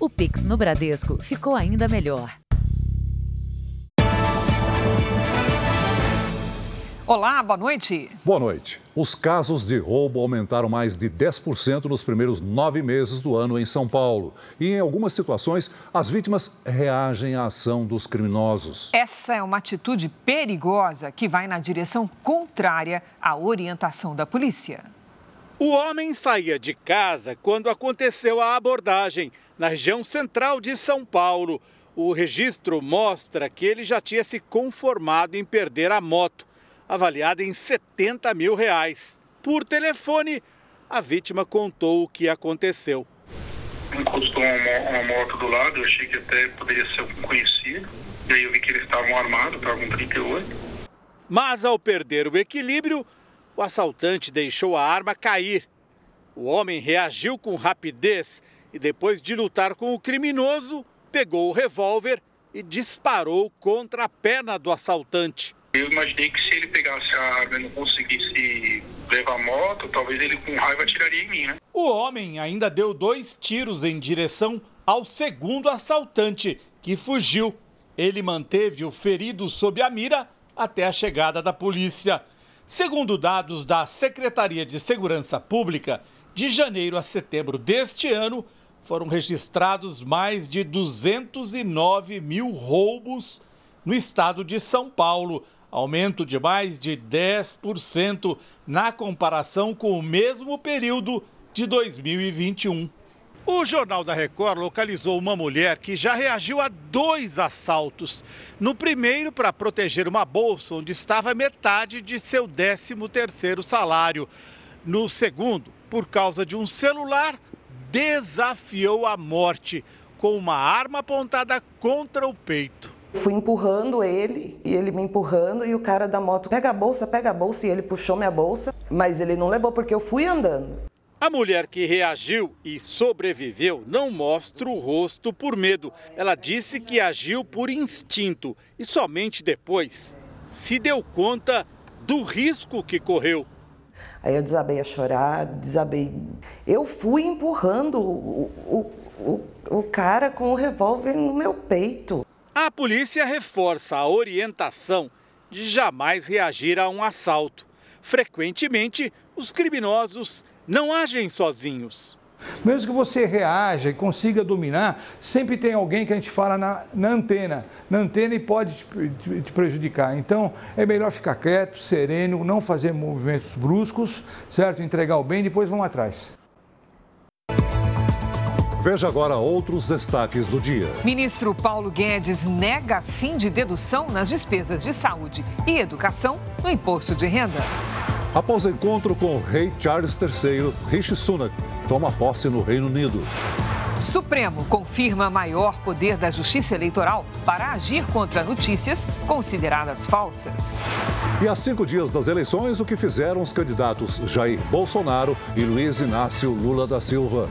O Pix no Bradesco ficou ainda melhor. Olá, boa noite. Boa noite. Os casos de roubo aumentaram mais de 10% nos primeiros nove meses do ano em São Paulo. E em algumas situações, as vítimas reagem à ação dos criminosos. Essa é uma atitude perigosa que vai na direção contrária à orientação da polícia. O homem saía de casa quando aconteceu a abordagem na região central de São Paulo. O registro mostra que ele já tinha se conformado em perder a moto avaliada em 70 mil reais. Por telefone, a vítima contou o que aconteceu. Encostou uma, uma moto do lado, eu achei que até poderia ser um conhecido. E aí eu vi que eles estavam armados, estavam com 38. Mas ao perder o equilíbrio, o assaltante deixou a arma cair. O homem reagiu com rapidez e, depois de lutar com o criminoso, pegou o revólver e disparou contra a perna do assaltante. Eu imaginei que se ele pegasse a arma e não conseguisse levar a moto, talvez ele com raiva tiraria em mim, né? O homem ainda deu dois tiros em direção ao segundo assaltante, que fugiu. Ele manteve o ferido sob a mira até a chegada da polícia. Segundo dados da Secretaria de Segurança Pública, de janeiro a setembro deste ano, foram registrados mais de 209 mil roubos no estado de São Paulo aumento de mais de 10% na comparação com o mesmo período de 2021. O Jornal da Record localizou uma mulher que já reagiu a dois assaltos. No primeiro, para proteger uma bolsa onde estava metade de seu 13º salário. No segundo, por causa de um celular, desafiou a morte com uma arma apontada contra o peito. Fui empurrando ele e ele me empurrando e o cara da moto pega a bolsa, pega a bolsa e ele puxou minha bolsa, mas ele não levou porque eu fui andando. A mulher que reagiu e sobreviveu não mostra o rosto por medo. Ela disse que agiu por instinto e somente depois se deu conta do risco que correu. Aí eu desabei a chorar, desabei. Eu fui empurrando o, o, o, o cara com o revólver no meu peito. A polícia reforça a orientação de jamais reagir a um assalto. Frequentemente, os criminosos não agem sozinhos. Mesmo que você reaja e consiga dominar, sempre tem alguém que a gente fala na, na antena. Na antena e pode te, te, te, prejudicar. Então, é melhor ficar quieto, sereno, não fazer movimentos bruscos, certo? Entregar o bem e depois vão atrás. Veja agora outros destaques do dia. Ministro Paulo Guedes nega fim de dedução nas despesas de saúde e educação no imposto de renda. Após encontro com o rei Charles III, Rishi Sunak toma posse no Reino Unido. Supremo confirma maior poder da Justiça Eleitoral para agir contra notícias consideradas falsas. E há cinco dias das eleições, o que fizeram os candidatos Jair Bolsonaro e Luiz Inácio Lula da Silva.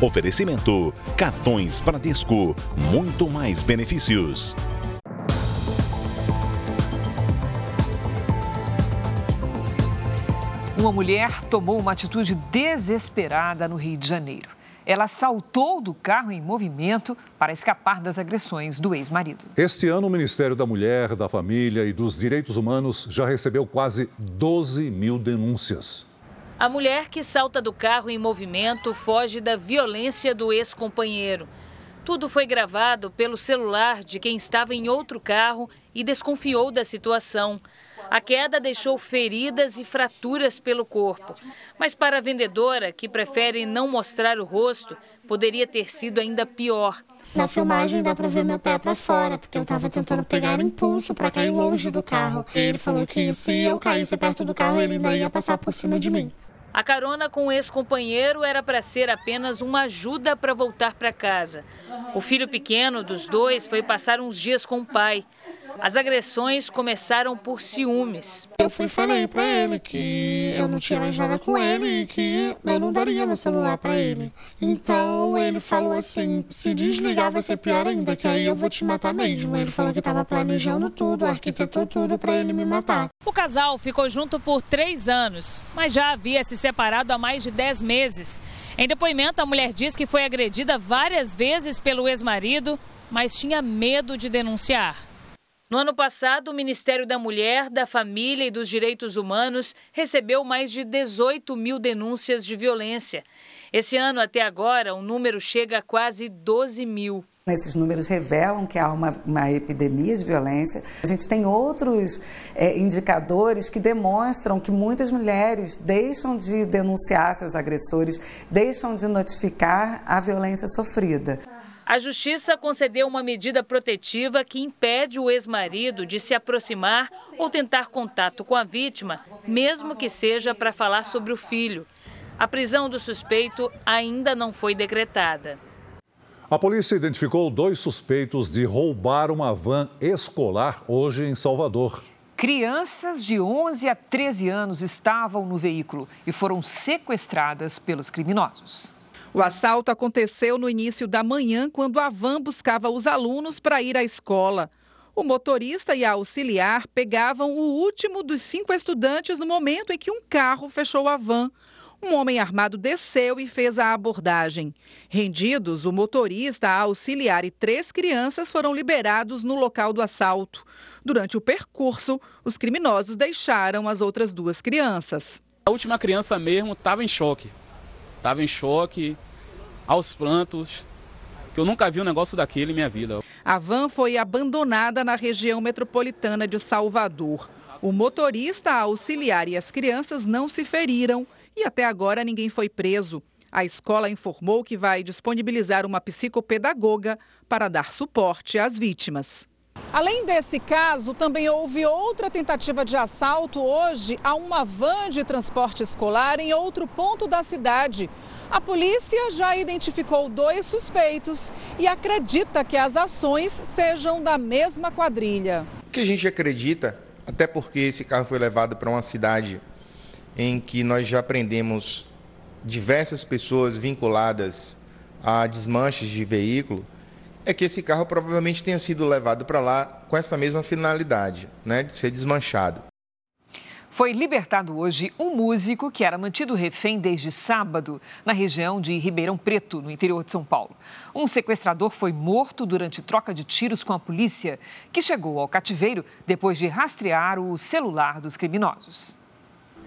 Oferecimento: cartões Bradesco, muito mais benefícios. Uma mulher tomou uma atitude desesperada no Rio de Janeiro. Ela saltou do carro em movimento para escapar das agressões do ex-marido. Este ano, o Ministério da Mulher, da Família e dos Direitos Humanos já recebeu quase 12 mil denúncias. A mulher que salta do carro em movimento foge da violência do ex-companheiro. Tudo foi gravado pelo celular de quem estava em outro carro e desconfiou da situação. A queda deixou feridas e fraturas pelo corpo. Mas para a vendedora, que prefere não mostrar o rosto, poderia ter sido ainda pior. Na filmagem dá para ver meu pé para fora, porque eu estava tentando pegar impulso para cair longe do carro. Ele falou que se eu caísse perto do carro, ele ainda ia passar por cima de mim. A carona com o ex-companheiro era para ser apenas uma ajuda para voltar para casa. O filho pequeno dos dois foi passar uns dias com o pai. As agressões começaram por ciúmes. Eu fui e falei para ele que eu não tinha mais nada com ele e que eu não daria meu celular para ele. Então ele falou assim: se desligar vai ser pior ainda, que aí eu vou te matar mesmo. Ele falou que estava planejando tudo, arquitetou tudo para ele me matar. O casal ficou junto por três anos, mas já havia se separado há mais de dez meses. Em depoimento, a mulher diz que foi agredida várias vezes pelo ex-marido, mas tinha medo de denunciar. No ano passado, o Ministério da Mulher, da Família e dos Direitos Humanos recebeu mais de 18 mil denúncias de violência. Esse ano, até agora, o número chega a quase 12 mil. Esses números revelam que há uma, uma, epidemia de violência. A gente tem outros é, indicadores que demonstram que muitas mulheres deixam de denunciar seus agressores, deixam de notificar a violência sofrida. A justiça concedeu uma medida protetiva que impede o ex-marido de se aproximar ou tentar contato com a vítima, mesmo que seja para falar sobre o filho. A prisão do suspeito ainda não foi decretada. A polícia identificou dois suspeitos de roubar uma van escolar hoje em Salvador. Crianças de 11 a 13 anos estavam no veículo e foram sequestradas pelos criminosos. O assalto aconteceu no início da manhã, quando a van buscava os alunos para ir à escola. O motorista e a auxiliar pegavam o último dos cinco estudantes no momento em que um carro fechou a van. Um homem armado desceu e fez a abordagem. Rendidos, o motorista, a auxiliar e três crianças foram liberados no local do assalto. Durante o percurso, os criminosos deixaram as outras duas crianças. A última criança mesmo estava em choque. Estava em choque, aos prantos, que eu nunca vi um negócio daquele em minha vida. A van foi abandonada na região metropolitana de Salvador. O motorista, a auxiliar e as crianças não se feriram e até agora ninguém foi preso. A escola informou que vai disponibilizar uma psicopedagoga para dar suporte às vítimas. Além desse caso, também houve outra tentativa de assalto hoje a uma van de transporte escolar em outro ponto da cidade. A polícia já identificou dois suspeitos e acredita que as ações sejam da mesma quadrilha. O que a gente acredita, até porque esse carro foi levado para uma cidade em que nós já prendemos diversas pessoas vinculadas a desmanches de veículo, é que esse carro provavelmente tenha sido levado para lá com essa mesma finalidade, né, de ser desmanchado. Foi libertado hoje um músico que era mantido refém desde sábado na região de Ribeirão Preto, no interior de São Paulo. Um sequestrador foi morto durante troca de tiros com a polícia, que chegou ao cativeiro depois de rastrear o celular dos criminosos.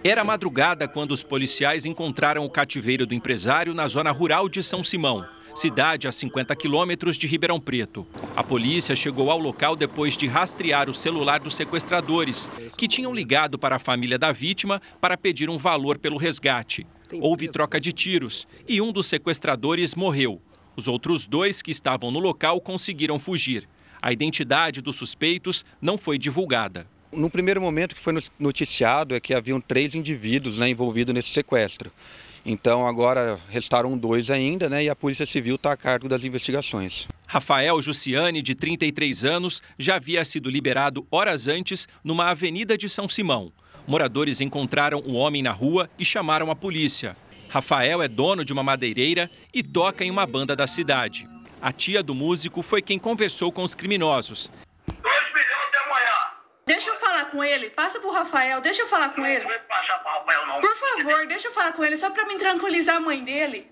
Era madrugada quando os policiais encontraram o cativeiro do empresário na zona rural de São Simão, cidade a 50 quilômetros de Ribeirão Preto. A polícia chegou ao local depois de rastrear o celular dos sequestradores, que tinham ligado para a família da vítima para pedir um valor pelo resgate. Houve troca de tiros e um dos sequestradores morreu. Os outros dois que estavam no local conseguiram fugir. A identidade dos suspeitos não foi divulgada. No primeiro momento que foi noticiado é que haviam três indivíduos né, envolvidos nesse sequestro. Então agora restaram dois ainda, né? E a Polícia Civil está a cargo das investigações. Rafael Jussiane, de 33 anos, já havia sido liberado horas antes numa avenida de São Simão. Moradores encontraram o homem na rua e chamaram a polícia. Rafael é dono de uma madeireira e toca em uma banda da cidade. A tia do músico foi quem conversou com os criminosos Deixa eu falar com ele. Passa pro Rafael. Deixa eu falar com ele. Não vai passar pro Rafael, não. Por favor, deixa eu falar com ele, só pra me tranquilizar a mãe dele.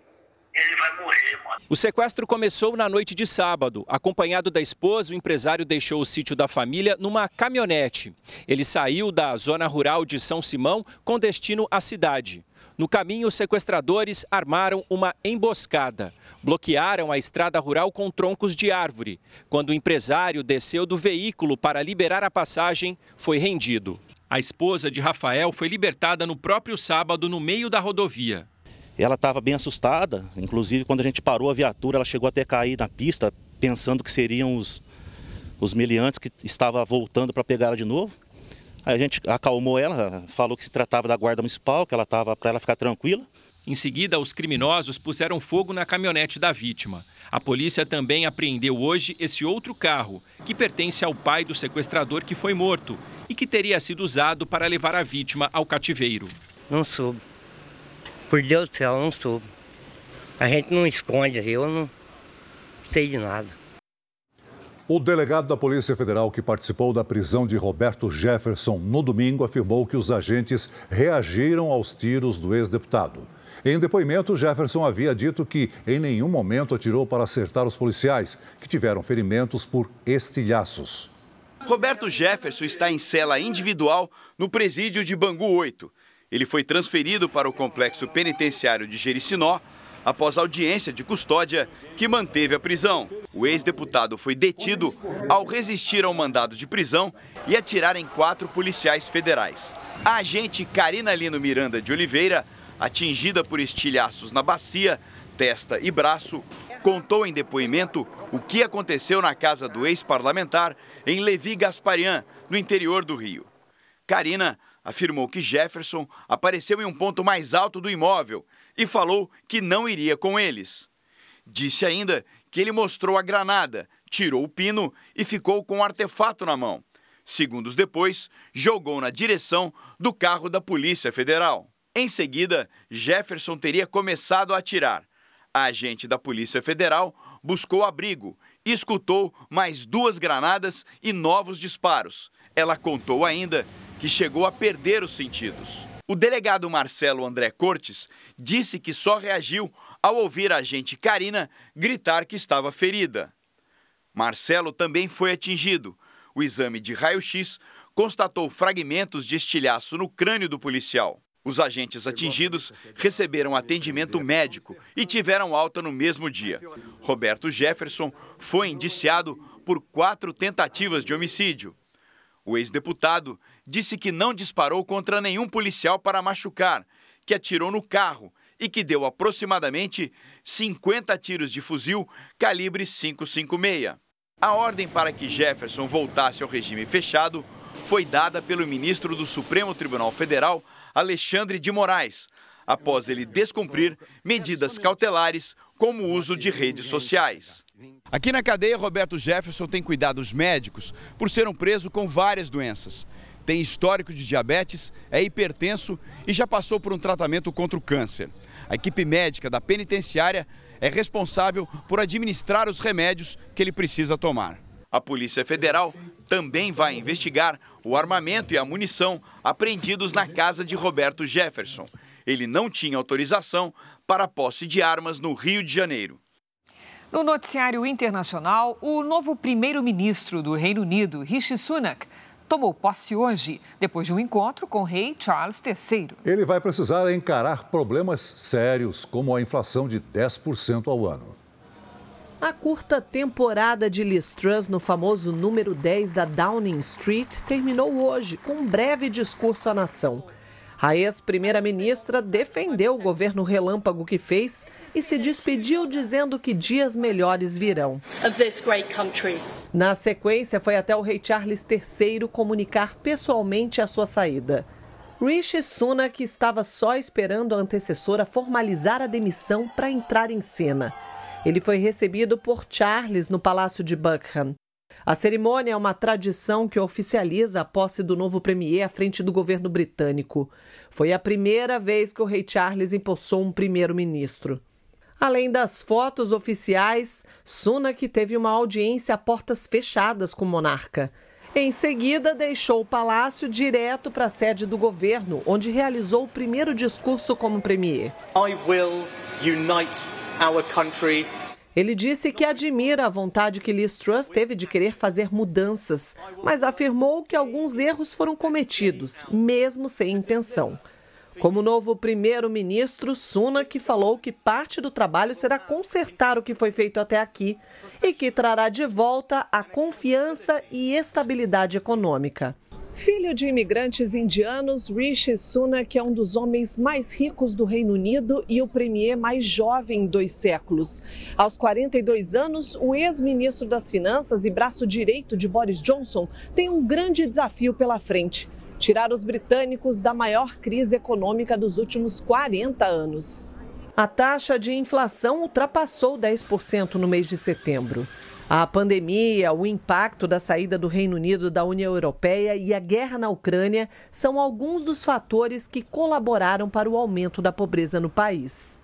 Ele vai morrer, mano. O sequestro começou na noite de sábado. Acompanhado da esposa, o empresário deixou o sítio da família numa caminhonete. Ele saiu da zona rural de São Simão com destino à cidade. No caminho, os sequestradores armaram uma emboscada. Bloquearam a estrada rural com troncos de árvore. Quando o empresário desceu do veículo para liberar a passagem, foi rendido. A esposa de Rafael foi libertada no próprio sábado no meio da rodovia. Ela estava bem assustada, inclusive quando a gente parou a viatura, ela chegou até cair na pista, pensando que seriam os, os meliantes que estavam voltando para pegar ela de novo. Aí a gente acalmou ela, falou que se tratava da guarda municipal, que ela estava para ela ficar tranquila. Em seguida, os criminosos puseram fogo na caminhonete da vítima. A polícia também apreendeu hoje esse outro carro, que pertence ao pai do sequestrador que foi morto e que teria sido usado para levar a vítima ao cativeiro. Não soube. Por Deus do céu, não soube. A gente não esconde, eu não sei de nada. O delegado da Polícia Federal que participou da prisão de Roberto Jefferson no domingo afirmou que os agentes reagiram aos tiros do ex-deputado. Em depoimento, Jefferson havia dito que em nenhum momento atirou para acertar os policiais, que tiveram ferimentos por estilhaços. Roberto Jefferson está em cela individual no presídio de Bangu 8. Ele foi transferido para o complexo penitenciário de Jericinó após audiência de custódia que manteve a prisão. O ex-deputado foi detido ao resistir ao mandado de prisão e atirar em quatro policiais federais. A agente Karina Lino Miranda de Oliveira atingida por estilhaços na bacia, testa e braço, contou em depoimento o que aconteceu na casa do ex-parlamentar em Levi Gasparian, no interior do Rio. Karina afirmou que Jefferson apareceu em um ponto mais alto do imóvel e falou que não iria com eles. Disse ainda que ele mostrou a granada, tirou o pino e ficou com o artefato na mão. Segundos depois, jogou na direção do carro da Polícia Federal. Em seguida, Jefferson teria começado a atirar. A agente da Polícia Federal buscou abrigo e escutou mais duas granadas e novos disparos. Ela contou ainda que chegou a perder os sentidos. O delegado Marcelo André Cortes disse que só reagiu ao ouvir a agente Karina gritar que estava ferida. Marcelo também foi atingido. O exame de raio-x constatou fragmentos de estilhaço no crânio do policial. Os agentes atingidos receberam atendimento médico e tiveram alta no mesmo dia. Roberto Jefferson foi indiciado por quatro tentativas de homicídio. O ex-deputado disse que não disparou contra nenhum policial para machucar, que atirou no carro e que deu aproximadamente 50 tiros de fuzil calibre 556. A ordem para que Jefferson voltasse ao regime fechado foi dada pelo ministro do Supremo Tribunal Federal, Alexandre de Moraes, após ele descumprir medidas cautelares como o uso de redes sociais. Aqui na cadeia, Roberto Jefferson tem cuidados médicos por ser um preso com várias doenças. Tem histórico de diabetes, é hipertenso e já passou por um tratamento contra o câncer. A equipe médica da penitenciária é responsável por administrar os remédios que ele precisa tomar. A Polícia Federal também vai investigar o armamento e a munição apreendidos na casa de Roberto Jefferson. Ele não tinha autorização para posse de armas no Rio de Janeiro. No noticiário internacional, o novo primeiro-ministro do Reino Unido, Rishi Sunak, tomou posse hoje, depois de um encontro com o rei Charles III. Ele vai precisar encarar problemas sérios, como a inflação de 10% ao ano. A curta temporada de Liz Truss no famoso número 10 da Downing Street terminou hoje com um breve discurso à nação. A ex-primeira-ministra defendeu o governo relâmpago que fez e se despediu dizendo que dias melhores virão. Na sequência, foi até o rei Charles III comunicar pessoalmente a sua saída. Rishi Sunak estava só esperando a antecessora formalizar a demissão para entrar em cena. Ele foi recebido por Charles no Palácio de Buckingham. A cerimônia é uma tradição que oficializa a posse do novo premier à frente do governo britânico. Foi a primeira vez que o rei Charles empossou um primeiro-ministro. Além das fotos oficiais, Sunak teve uma audiência a portas fechadas com o monarca. Em seguida, deixou o palácio direto para a sede do governo, onde realizou o primeiro discurso como premier. I will unite our country ele disse que admira a vontade que Liz Truss teve de querer fazer mudanças, mas afirmou que alguns erros foram cometidos, mesmo sem intenção. Como novo primeiro-ministro, Sunak falou que parte do trabalho será consertar o que foi feito até aqui e que trará de volta a confiança e estabilidade econômica. Filho de imigrantes indianos, Rishi Sunak é um dos homens mais ricos do Reino Unido e o premier mais jovem em dois séculos. Aos 42 anos, o ex-ministro das Finanças e braço direito de Boris Johnson tem um grande desafio pela frente: tirar os britânicos da maior crise econômica dos últimos 40 anos. A taxa de inflação ultrapassou 10% no mês de setembro. A pandemia, o impacto da saída do Reino Unido da União Europeia e a guerra na Ucrânia são alguns dos fatores que colaboraram para o aumento da pobreza no país.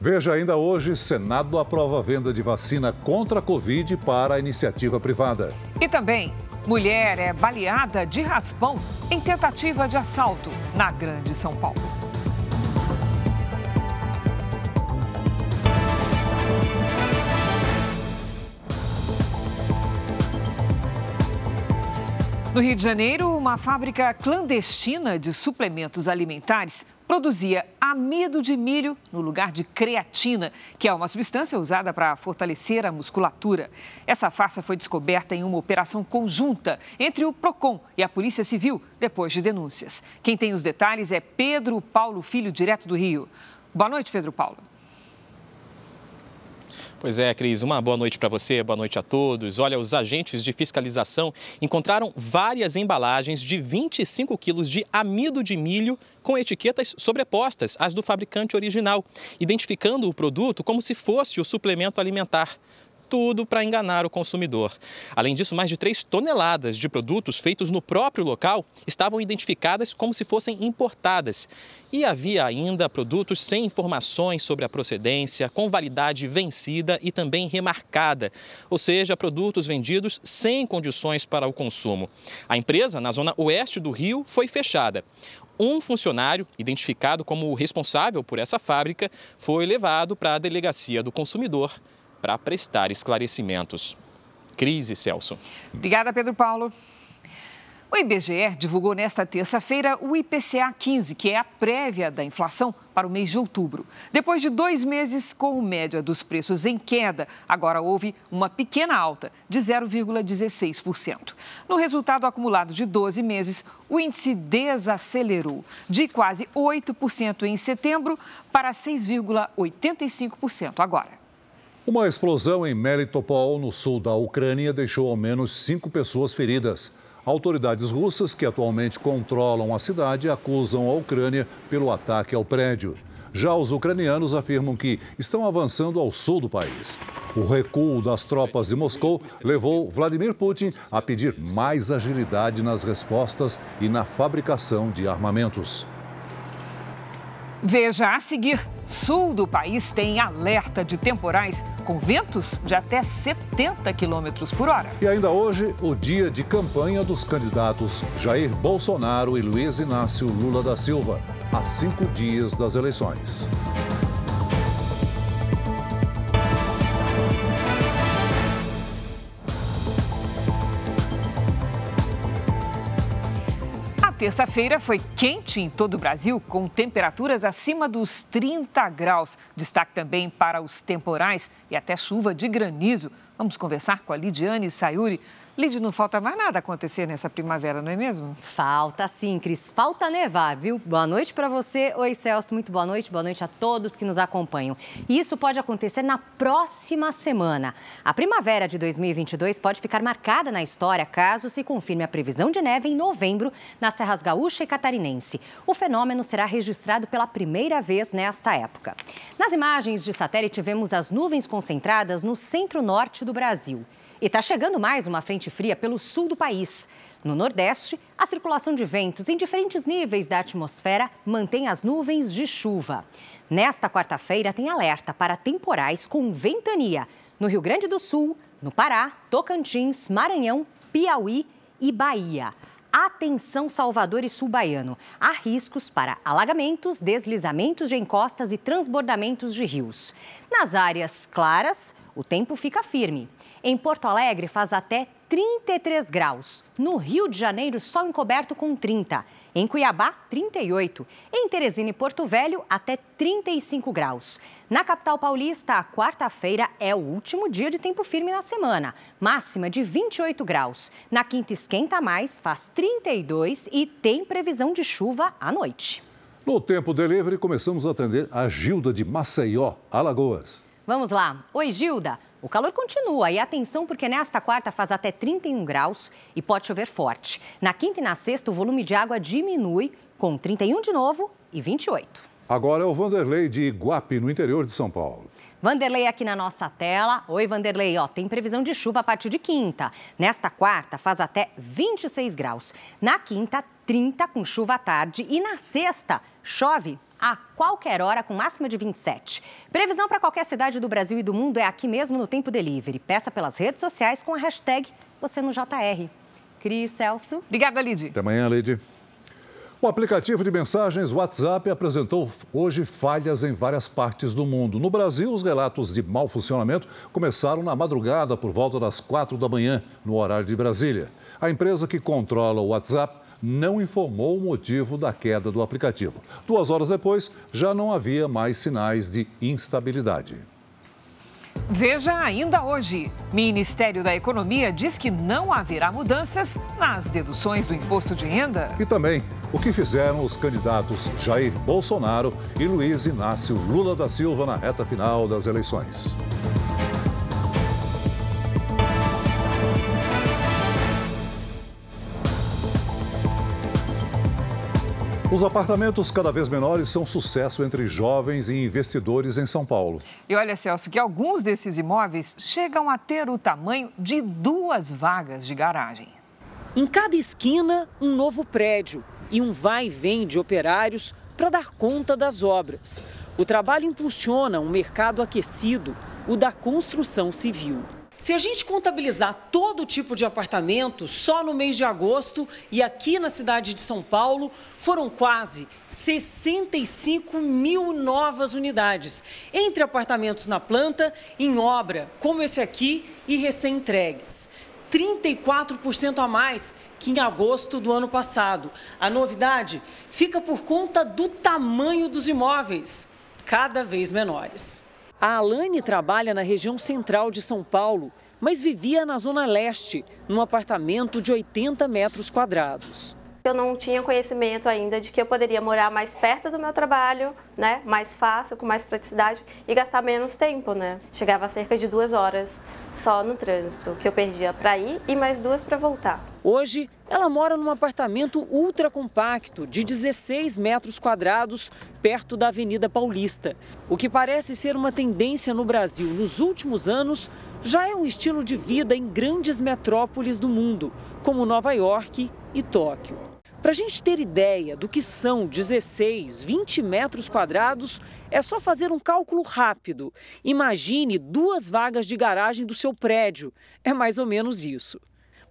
Veja ainda hoje: Senado aprova a venda de vacina contra a Covid para a iniciativa privada. E também, mulher é baleada de raspão em tentativa de assalto na Grande São Paulo. No Rio de Janeiro, uma fábrica clandestina de suplementos alimentares produzia amido de milho no lugar de creatina, que é uma substância usada para fortalecer a musculatura. Essa farsa foi descoberta em uma operação conjunta entre o Procon e a Polícia Civil, depois de denúncias. Quem tem os detalhes é Pedro Paulo Filho, direto do Rio. Boa noite, Pedro Paulo. Pois é, Cris, uma boa noite para você, boa noite a todos. Olha, os agentes de fiscalização encontraram várias embalagens de 25 quilos de amido de milho com etiquetas sobrepostas às do fabricante original, identificando o produto como se fosse o suplemento alimentar tudo para enganar o consumidor. Além disso, mais de 3 toneladas de produtos feitos no próprio local estavam identificadas como se fossem importadas. E havia ainda produtos sem informações sobre a procedência, com validade vencida e também remarcada, ou seja, produtos vendidos sem condições para o consumo. A empresa, na zona oeste do Rio, foi fechada. Um funcionário, identificado como o responsável por essa fábrica, foi levado para a delegacia do consumidor para prestar esclarecimentos. Crise, Celso. Obrigada, Pedro Paulo. O IBGE divulgou nesta terça-feira o IPCA 15, que é a prévia da inflação para o mês de outubro. Depois de dois meses com média dos preços em queda, agora houve uma pequena alta de 0,16%. No resultado acumulado de 12 meses, o índice desacelerou de quase 8% em setembro para 6,85% agora. Uma explosão em Melitopol, no sul da Ucrânia, deixou ao menos cinco pessoas feridas. Autoridades russas, que atualmente controlam a cidade, acusam a Ucrânia pelo ataque ao prédio. Já os ucranianos afirmam que estão avançando ao sul do país. O recuo das tropas de Moscou levou Vladimir Putin a pedir mais agilidade nas respostas e na fabricação de armamentos. Veja a seguir: sul do país tem alerta de temporais com ventos de até 70 quilômetros por hora. E ainda hoje, o dia de campanha dos candidatos Jair Bolsonaro e Luiz Inácio Lula da Silva, a cinco dias das eleições. Terça-feira foi quente em todo o Brasil, com temperaturas acima dos 30 graus. Destaque também para os temporais e até chuva de granizo. Vamos conversar com a Lidiane Sayuri. Lid, não falta mais nada acontecer nessa primavera, não é mesmo? Falta sim, Cris. Falta nevar, viu? Boa noite para você. Oi, Celso. Muito boa noite. Boa noite a todos que nos acompanham. E isso pode acontecer na próxima semana. A primavera de 2022 pode ficar marcada na história caso se confirme a previsão de neve em novembro nas Serras Gaúcha e Catarinense. O fenômeno será registrado pela primeira vez nesta época. Nas imagens de satélite, vemos as nuvens concentradas no centro-norte do Brasil. E está chegando mais uma frente fria pelo sul do país. No Nordeste, a circulação de ventos em diferentes níveis da atmosfera mantém as nuvens de chuva. Nesta quarta-feira, tem alerta para temporais com ventania no Rio Grande do Sul, no Pará, Tocantins, Maranhão, Piauí e Bahia. Atenção, Salvador e Sul Baiano. Há riscos para alagamentos, deslizamentos de encostas e transbordamentos de rios. Nas áreas claras, o tempo fica firme. Em Porto Alegre faz até 33 graus. No Rio de Janeiro, sol encoberto com 30. Em Cuiabá, 38. Em Teresina e Porto Velho, até 35 graus. Na capital paulista, a quarta-feira é o último dia de tempo firme na semana. Máxima de 28 graus. Na quinta esquenta mais, faz 32 e tem previsão de chuva à noite. No Tempo Delivery, começamos a atender a Gilda de Maceió, Alagoas. Vamos lá. Oi, Gilda. O calor continua e atenção porque nesta quarta faz até 31 graus e pode chover forte. Na quinta e na sexta o volume de água diminui com 31 de novo e 28. Agora é o Vanderlei de Iguape, no interior de São Paulo. Vanderlei aqui na nossa tela. Oi, Vanderlei. Ó, tem previsão de chuva a partir de quinta. Nesta quarta, faz até 26 graus. Na quinta, 30 com chuva à tarde. E na sexta, chove a qualquer hora com máxima de 27. Previsão para qualquer cidade do Brasil e do mundo é aqui mesmo no Tempo Delivery. Peça pelas redes sociais com a hashtag você no JR. Cris Celso. Obrigada, Lid. Até amanhã, Lid. O aplicativo de mensagens WhatsApp apresentou hoje falhas em várias partes do mundo. No Brasil, os relatos de mau funcionamento começaram na madrugada, por volta das quatro da manhã, no horário de Brasília. A empresa que controla o WhatsApp não informou o motivo da queda do aplicativo. Duas horas depois, já não havia mais sinais de instabilidade. Veja ainda hoje. Ministério da Economia diz que não haverá mudanças nas deduções do imposto de renda. E também o que fizeram os candidatos Jair Bolsonaro e Luiz Inácio Lula da Silva na reta final das eleições. Os apartamentos cada vez menores são sucesso entre jovens e investidores em São Paulo. E olha, Celso, que alguns desses imóveis chegam a ter o tamanho de duas vagas de garagem. Em cada esquina, um novo prédio e um vai e vem de operários para dar conta das obras. O trabalho impulsiona um mercado aquecido, o da construção civil. Se a gente contabilizar todo tipo de apartamento, só no mês de agosto e aqui na cidade de São Paulo, foram quase 65 mil novas unidades, entre apartamentos na planta, em obra, como esse aqui, e recém-entregues. 34% a mais que em agosto do ano passado. A novidade fica por conta do tamanho dos imóveis, cada vez menores. A Alane trabalha na região central de São Paulo, mas vivia na zona leste, num apartamento de 80 metros quadrados. Eu não tinha conhecimento ainda de que eu poderia morar mais perto do meu trabalho, né? Mais fácil, com mais praticidade e gastar menos tempo, né? Chegava a cerca de duas horas só no trânsito, que eu perdia para ir e mais duas para voltar. Hoje, ela mora num apartamento ultra compacto de 16 metros quadrados, perto da Avenida Paulista. O que parece ser uma tendência no Brasil nos últimos anos já é um estilo de vida em grandes metrópoles do mundo, como Nova York e Tóquio. Para a gente ter ideia do que são 16, 20 metros quadrados, é só fazer um cálculo rápido. Imagine duas vagas de garagem do seu prédio. É mais ou menos isso.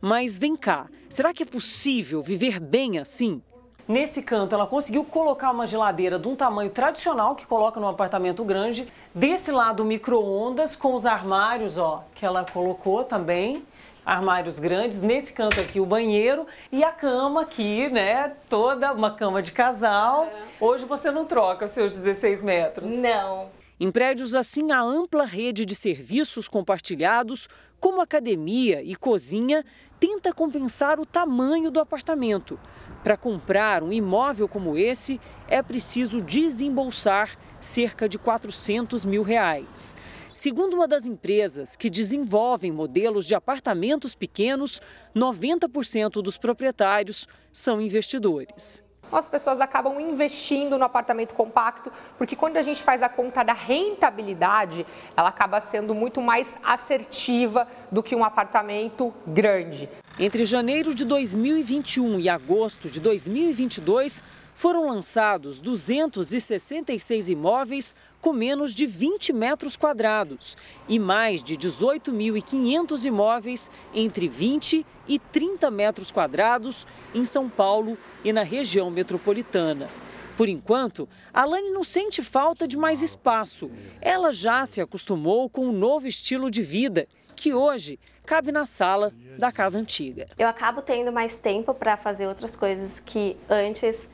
Mas vem cá, será que é possível viver bem assim? Nesse canto, ela conseguiu colocar uma geladeira de um tamanho tradicional que coloca num apartamento grande. Desse lado, micro-ondas com os armários, ó, que ela colocou também. Armários grandes. Nesse canto aqui, o banheiro. E a cama aqui, né? Toda uma cama de casal. É. Hoje você não troca os seus 16 metros. Não. Em prédios assim, a ampla rede de serviços compartilhados, como academia e cozinha, tenta compensar o tamanho do apartamento. Para comprar um imóvel como esse, é preciso desembolsar cerca de 400 mil reais. Segundo uma das empresas que desenvolvem modelos de apartamentos pequenos, 90% dos proprietários são investidores as pessoas acabam investindo no apartamento compacto, porque quando a gente faz a conta da rentabilidade, ela acaba sendo muito mais assertiva do que um apartamento grande. Entre janeiro de 2021 e agosto de 2022, foram lançados 266 imóveis com menos de 20 metros quadrados e mais de 18.500 imóveis entre 20 e 30 metros quadrados em São Paulo e na região metropolitana. Por enquanto, a Lani não sente falta de mais espaço. Ela já se acostumou com o novo estilo de vida que hoje cabe na sala da casa antiga. Eu acabo tendo mais tempo para fazer outras coisas que antes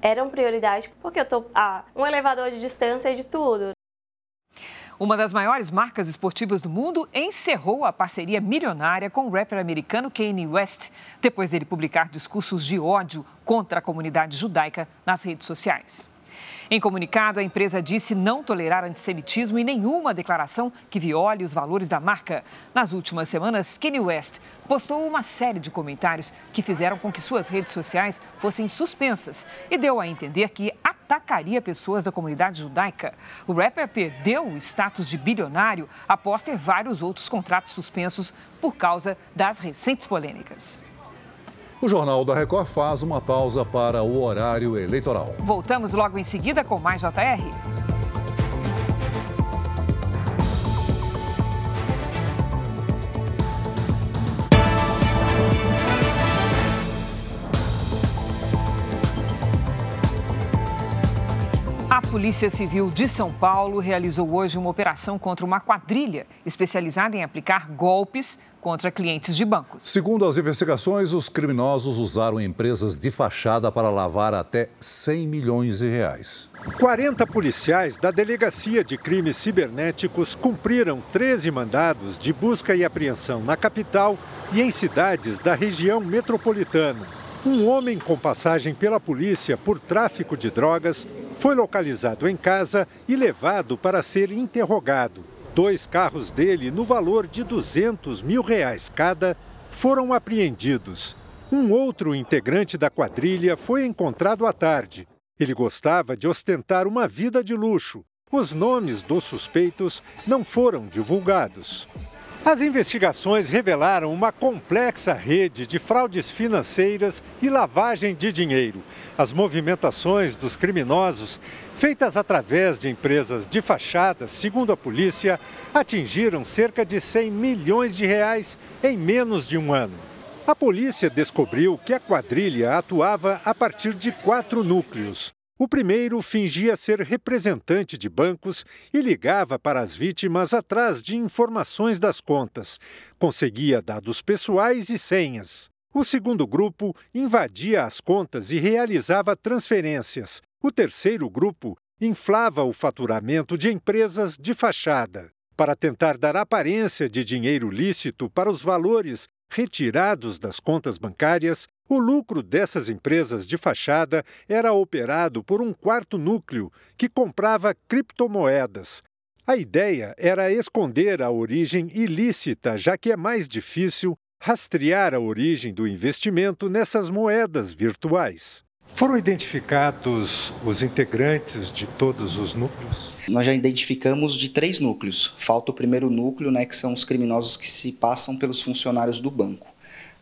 eram prioridade, porque eu estou a um elevador de distância de tudo. Uma das maiores marcas esportivas do mundo encerrou a parceria milionária com o rapper americano Kanye West, depois dele publicar discursos de ódio contra a comunidade judaica nas redes sociais. Em comunicado, a empresa disse não tolerar antissemitismo e nenhuma declaração que viole os valores da marca. Nas últimas semanas, Kanye West postou uma série de comentários que fizeram com que suas redes sociais fossem suspensas e deu a entender que, atacaria pessoas da comunidade judaica. O rapper perdeu o status de bilionário após ter vários outros contratos suspensos por causa das recentes polêmicas. O Jornal da Record faz uma pausa para o horário eleitoral. Voltamos logo em seguida com mais JR. A Polícia Civil de São Paulo realizou hoje uma operação contra uma quadrilha especializada em aplicar golpes contra clientes de bancos. Segundo as investigações, os criminosos usaram empresas de fachada para lavar até 100 milhões de reais. 40 policiais da Delegacia de Crimes Cibernéticos cumpriram 13 mandados de busca e apreensão na capital e em cidades da região metropolitana. Um homem com passagem pela polícia por tráfico de drogas foi localizado em casa e levado para ser interrogado. Dois carros dele, no valor de 200 mil reais cada, foram apreendidos. Um outro integrante da quadrilha foi encontrado à tarde. Ele gostava de ostentar uma vida de luxo. Os nomes dos suspeitos não foram divulgados. As investigações revelaram uma complexa rede de fraudes financeiras e lavagem de dinheiro. As movimentações dos criminosos, feitas através de empresas de fachada, segundo a polícia, atingiram cerca de 100 milhões de reais em menos de um ano. A polícia descobriu que a quadrilha atuava a partir de quatro núcleos. O primeiro fingia ser representante de bancos e ligava para as vítimas atrás de informações das contas. Conseguia dados pessoais e senhas. O segundo grupo invadia as contas e realizava transferências. O terceiro grupo inflava o faturamento de empresas de fachada. Para tentar dar aparência de dinheiro lícito para os valores retirados das contas bancárias, o lucro dessas empresas de fachada era operado por um quarto núcleo que comprava criptomoedas. A ideia era esconder a origem ilícita, já que é mais difícil rastrear a origem do investimento nessas moedas virtuais. Foram identificados os integrantes de todos os núcleos? Nós já identificamos de três núcleos. Falta o primeiro núcleo, né, que são os criminosos que se passam pelos funcionários do banco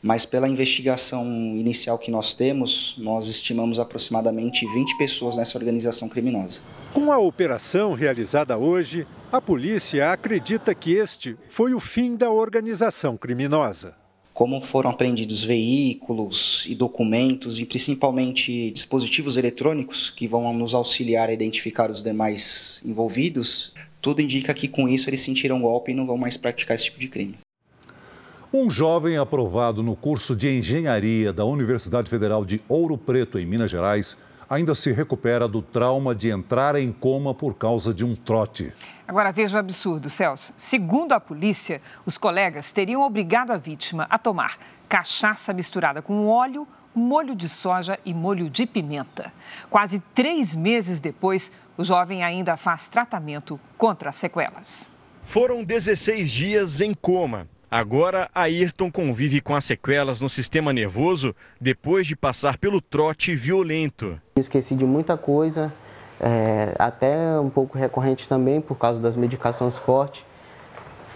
mas pela investigação inicial que nós temos, nós estimamos aproximadamente 20 pessoas nessa organização criminosa. Com a operação realizada hoje, a polícia acredita que este foi o fim da organização criminosa. Como foram apreendidos veículos e documentos e principalmente dispositivos eletrônicos que vão nos auxiliar a identificar os demais envolvidos, tudo indica que com isso eles sentiram golpe e não vão mais praticar esse tipo de crime. Um jovem aprovado no curso de engenharia da Universidade Federal de Ouro Preto, em Minas Gerais, ainda se recupera do trauma de entrar em coma por causa de um trote. Agora veja o absurdo, Celso. Segundo a polícia, os colegas teriam obrigado a vítima a tomar cachaça misturada com óleo, molho de soja e molho de pimenta. Quase três meses depois, o jovem ainda faz tratamento contra as sequelas. Foram 16 dias em coma Agora, Ayrton convive com as sequelas no sistema nervoso depois de passar pelo trote violento. Esqueci de muita coisa, é, até um pouco recorrente também por causa das medicações fortes.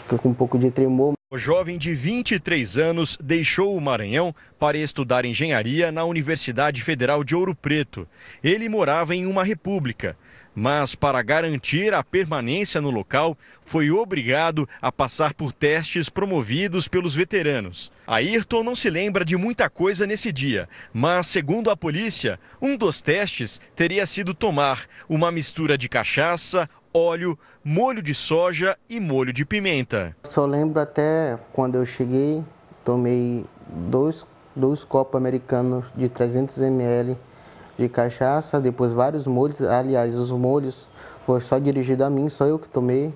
Fico com um pouco de tremor. O jovem de 23 anos deixou o Maranhão para estudar engenharia na Universidade Federal de Ouro Preto. Ele morava em uma república mas para garantir a permanência no local, foi obrigado a passar por testes promovidos pelos veteranos. Ayrton não se lembra de muita coisa nesse dia, mas, segundo a polícia, um dos testes teria sido tomar uma mistura de cachaça, óleo, molho de soja e molho de pimenta. Só lembro até quando eu cheguei, tomei dois, dois copos americanos de 300 ml de cachaça, depois vários molhos. Aliás, os molhos foi só dirigido a mim, só eu que tomei.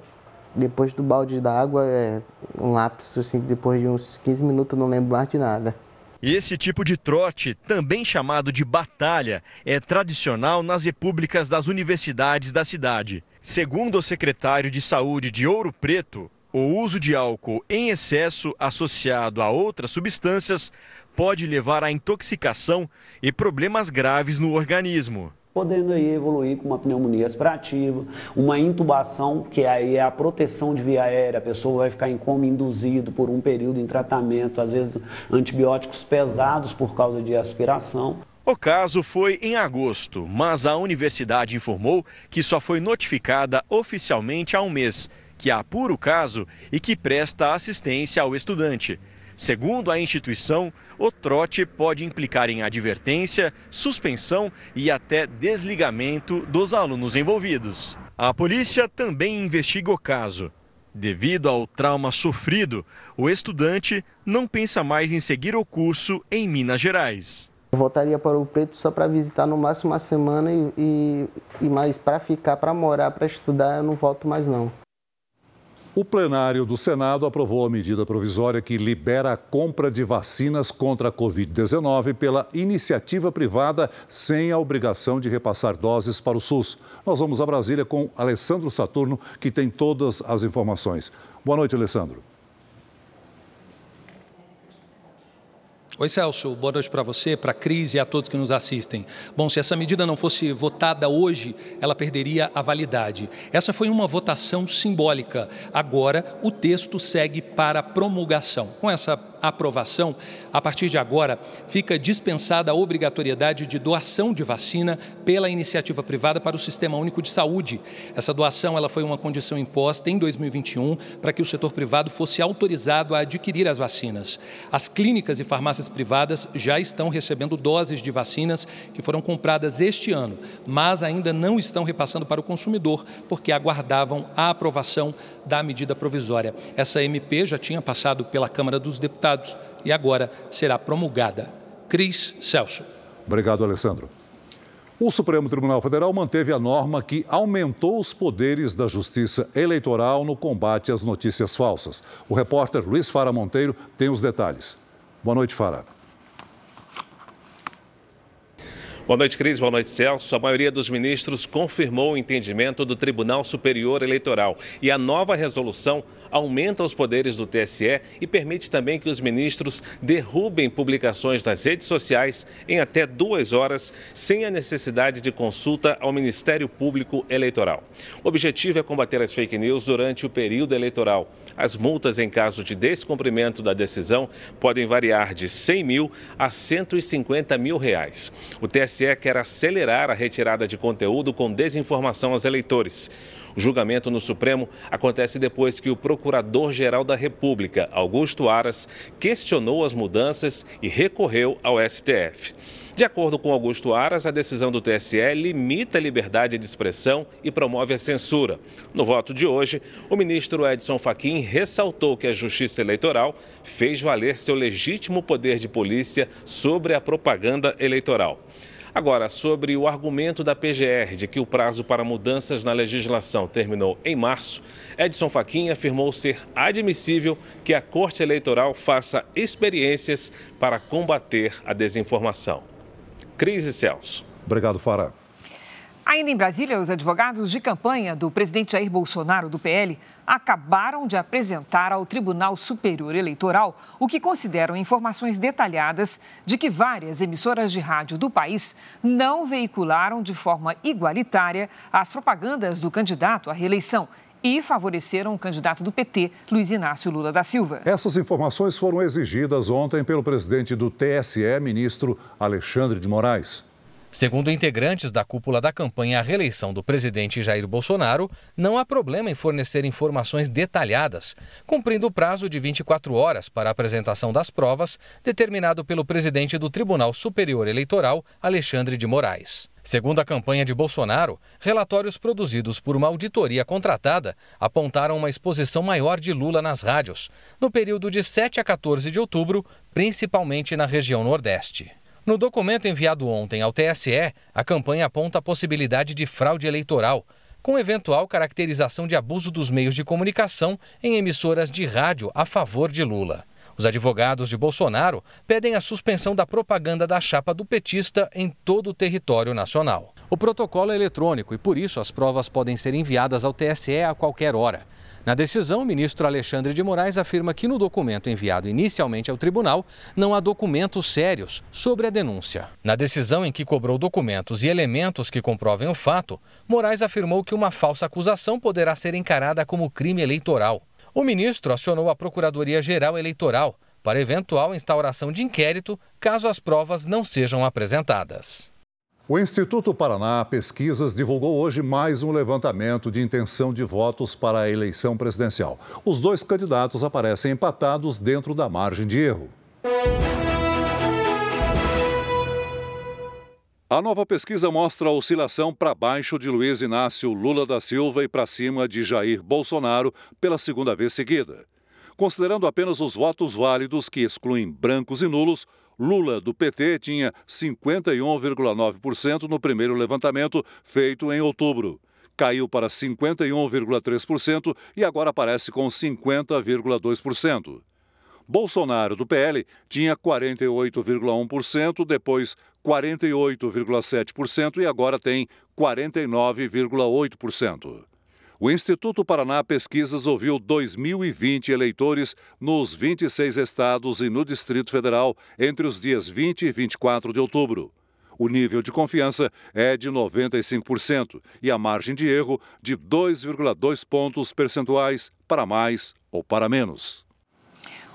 Depois do balde da água, é um lapso, assim, depois de uns 15 minutos, não lembro mais de nada. Esse tipo de trote, também chamado de batalha, é tradicional nas repúblicas das universidades da cidade. Segundo o secretário de Saúde de Ouro Preto, o uso de álcool em excesso associado a outras substâncias pode levar à intoxicação e problemas graves no organismo. podendo aí evoluir com uma pneumonia aspirativa, uma intubação, que aí é a proteção de via aérea, a pessoa vai ficar em coma induzido por um período em tratamento, às vezes antibióticos pesados por causa de aspiração. O caso foi em agosto, mas a universidade informou que só foi notificada oficialmente há um mês, que apura o caso e que presta assistência ao estudante. Segundo a instituição, o trote pode implicar em advertência, suspensão e até desligamento dos alunos envolvidos. A polícia também investiga o caso. Devido ao trauma sofrido, o estudante não pensa mais em seguir o curso em Minas Gerais. Eu voltaria para o Preto só para visitar no máximo uma semana e, e, e mais para ficar, para morar, para estudar, eu não volto mais não. O plenário do Senado aprovou a medida provisória que libera a compra de vacinas contra a Covid-19 pela iniciativa privada, sem a obrigação de repassar doses para o SUS. Nós vamos a Brasília com Alessandro Saturno, que tem todas as informações. Boa noite, Alessandro. Oi, Celso. Boa noite para você, para a Cris e a todos que nos assistem. Bom, se essa medida não fosse votada hoje, ela perderia a validade. Essa foi uma votação simbólica. Agora, o texto segue para promulgação. Com essa aprovação, a partir de agora, fica dispensada a obrigatoriedade de doação de vacina pela iniciativa privada para o Sistema Único de Saúde. Essa doação ela foi uma condição imposta em 2021 para que o setor privado fosse autorizado a adquirir as vacinas. As clínicas e farmácias privadas já estão recebendo doses de vacinas que foram compradas este ano, mas ainda não estão repassando para o consumidor porque aguardavam a aprovação da medida provisória. Essa MP já tinha passado pela Câmara dos Deputados e agora será promulgada. Cris Celso. Obrigado, Alessandro. O Supremo Tribunal Federal manteve a norma que aumentou os poderes da Justiça Eleitoral no combate às notícias falsas. O repórter Luiz Fara Monteiro tem os detalhes. Boa noite, Fara. Boa noite, Cris. Boa noite, Celso. A maioria dos ministros confirmou o entendimento do Tribunal Superior Eleitoral e a nova resolução aumenta os poderes do TSE e permite também que os ministros derrubem publicações nas redes sociais em até duas horas, sem a necessidade de consulta ao Ministério Público Eleitoral. O objetivo é combater as fake news durante o período eleitoral. As multas em caso de descumprimento da decisão podem variar de 100 mil a 150 mil reais. O TSE quer acelerar a retirada de conteúdo com desinformação aos eleitores. O julgamento no Supremo acontece depois que o Procurador-Geral da República, Augusto Aras, questionou as mudanças e recorreu ao STF. De acordo com Augusto Aras, a decisão do TSE limita a liberdade de expressão e promove a censura. No voto de hoje, o ministro Edson Fachin ressaltou que a Justiça Eleitoral fez valer seu legítimo poder de polícia sobre a propaganda eleitoral. Agora, sobre o argumento da PGR de que o prazo para mudanças na legislação terminou em março, Edson Fachin afirmou ser admissível que a Corte Eleitoral faça experiências para combater a desinformação. Crise Celso. Obrigado, Fara. Ainda em Brasília, os advogados de campanha do presidente Jair Bolsonaro, do PL, acabaram de apresentar ao Tribunal Superior Eleitoral o que consideram informações detalhadas de que várias emissoras de rádio do país não veicularam de forma igualitária as propagandas do candidato à reeleição e favoreceram o candidato do PT, Luiz Inácio Lula da Silva. Essas informações foram exigidas ontem pelo presidente do TSE, ministro Alexandre de Moraes. Segundo integrantes da cúpula da campanha à reeleição do presidente Jair Bolsonaro, não há problema em fornecer informações detalhadas, cumprindo o prazo de 24 horas para a apresentação das provas determinado pelo presidente do Tribunal Superior Eleitoral, Alexandre de Moraes. Segundo a campanha de Bolsonaro, relatórios produzidos por uma auditoria contratada apontaram uma exposição maior de Lula nas rádios, no período de 7 a 14 de outubro, principalmente na região Nordeste. No documento enviado ontem ao TSE, a campanha aponta a possibilidade de fraude eleitoral, com eventual caracterização de abuso dos meios de comunicação em emissoras de rádio a favor de Lula. Os advogados de Bolsonaro pedem a suspensão da propaganda da chapa do petista em todo o território nacional. O protocolo é eletrônico e, por isso, as provas podem ser enviadas ao TSE a qualquer hora. Na decisão, o ministro Alexandre de Moraes afirma que no documento enviado inicialmente ao tribunal não há documentos sérios sobre a denúncia. Na decisão em que cobrou documentos e elementos que comprovem o fato, Moraes afirmou que uma falsa acusação poderá ser encarada como crime eleitoral. O ministro acionou a Procuradoria-Geral Eleitoral para eventual instauração de inquérito caso as provas não sejam apresentadas. O Instituto Paraná Pesquisas divulgou hoje mais um levantamento de intenção de votos para a eleição presidencial. Os dois candidatos aparecem empatados dentro da margem de erro. A nova pesquisa mostra a oscilação para baixo de Luiz Inácio Lula da Silva e para cima de Jair Bolsonaro pela segunda vez seguida. Considerando apenas os votos válidos que excluem brancos e nulos, Lula, do PT, tinha 51,9% no primeiro levantamento feito em outubro. Caiu para 51,3% e agora aparece com 50,2%. Bolsonaro, do PL, tinha 48,1%, depois 48,7% e agora tem 49,8%. O Instituto Paraná Pesquisas ouviu 2.020 eleitores nos 26 estados e no Distrito Federal entre os dias 20 e 24 de outubro. O nível de confiança é de 95% e a margem de erro de 2,2 pontos percentuais para mais ou para menos.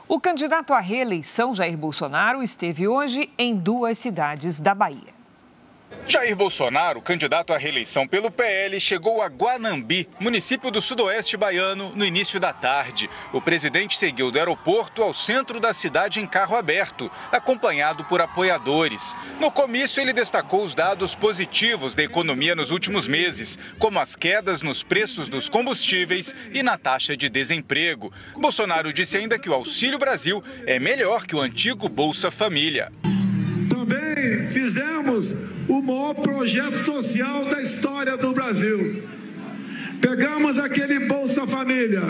O candidato à reeleição, Jair Bolsonaro, esteve hoje em duas cidades da Bahia. Jair Bolsonaro, candidato à reeleição pelo PL, chegou a Guanambi, município do sudoeste baiano, no início da tarde. O presidente seguiu do aeroporto ao centro da cidade em carro aberto, acompanhado por apoiadores. No comício, ele destacou os dados positivos da economia nos últimos meses, como as quedas nos preços dos combustíveis e na taxa de desemprego. Bolsonaro disse ainda que o Auxílio Brasil é melhor que o antigo Bolsa Família. Fizemos o maior projeto social da história do Brasil. Pegamos aquele Bolsa Família,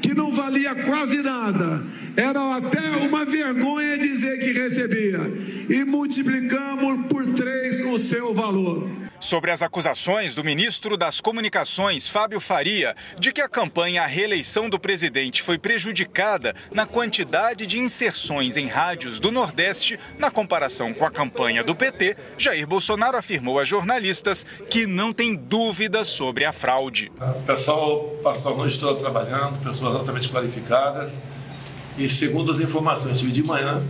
que não valia quase nada, era até uma vergonha dizer que recebia, e multiplicamos por três o seu valor sobre as acusações do ministro das Comunicações, Fábio Faria, de que a campanha à reeleição do presidente foi prejudicada na quantidade de inserções em rádios do Nordeste na comparação com a campanha do PT, Jair Bolsonaro afirmou a jornalistas que não tem dúvidas sobre a fraude. O pessoal passou a noite trabalhando, pessoas altamente qualificadas, e segundo as informações que tive de manhã,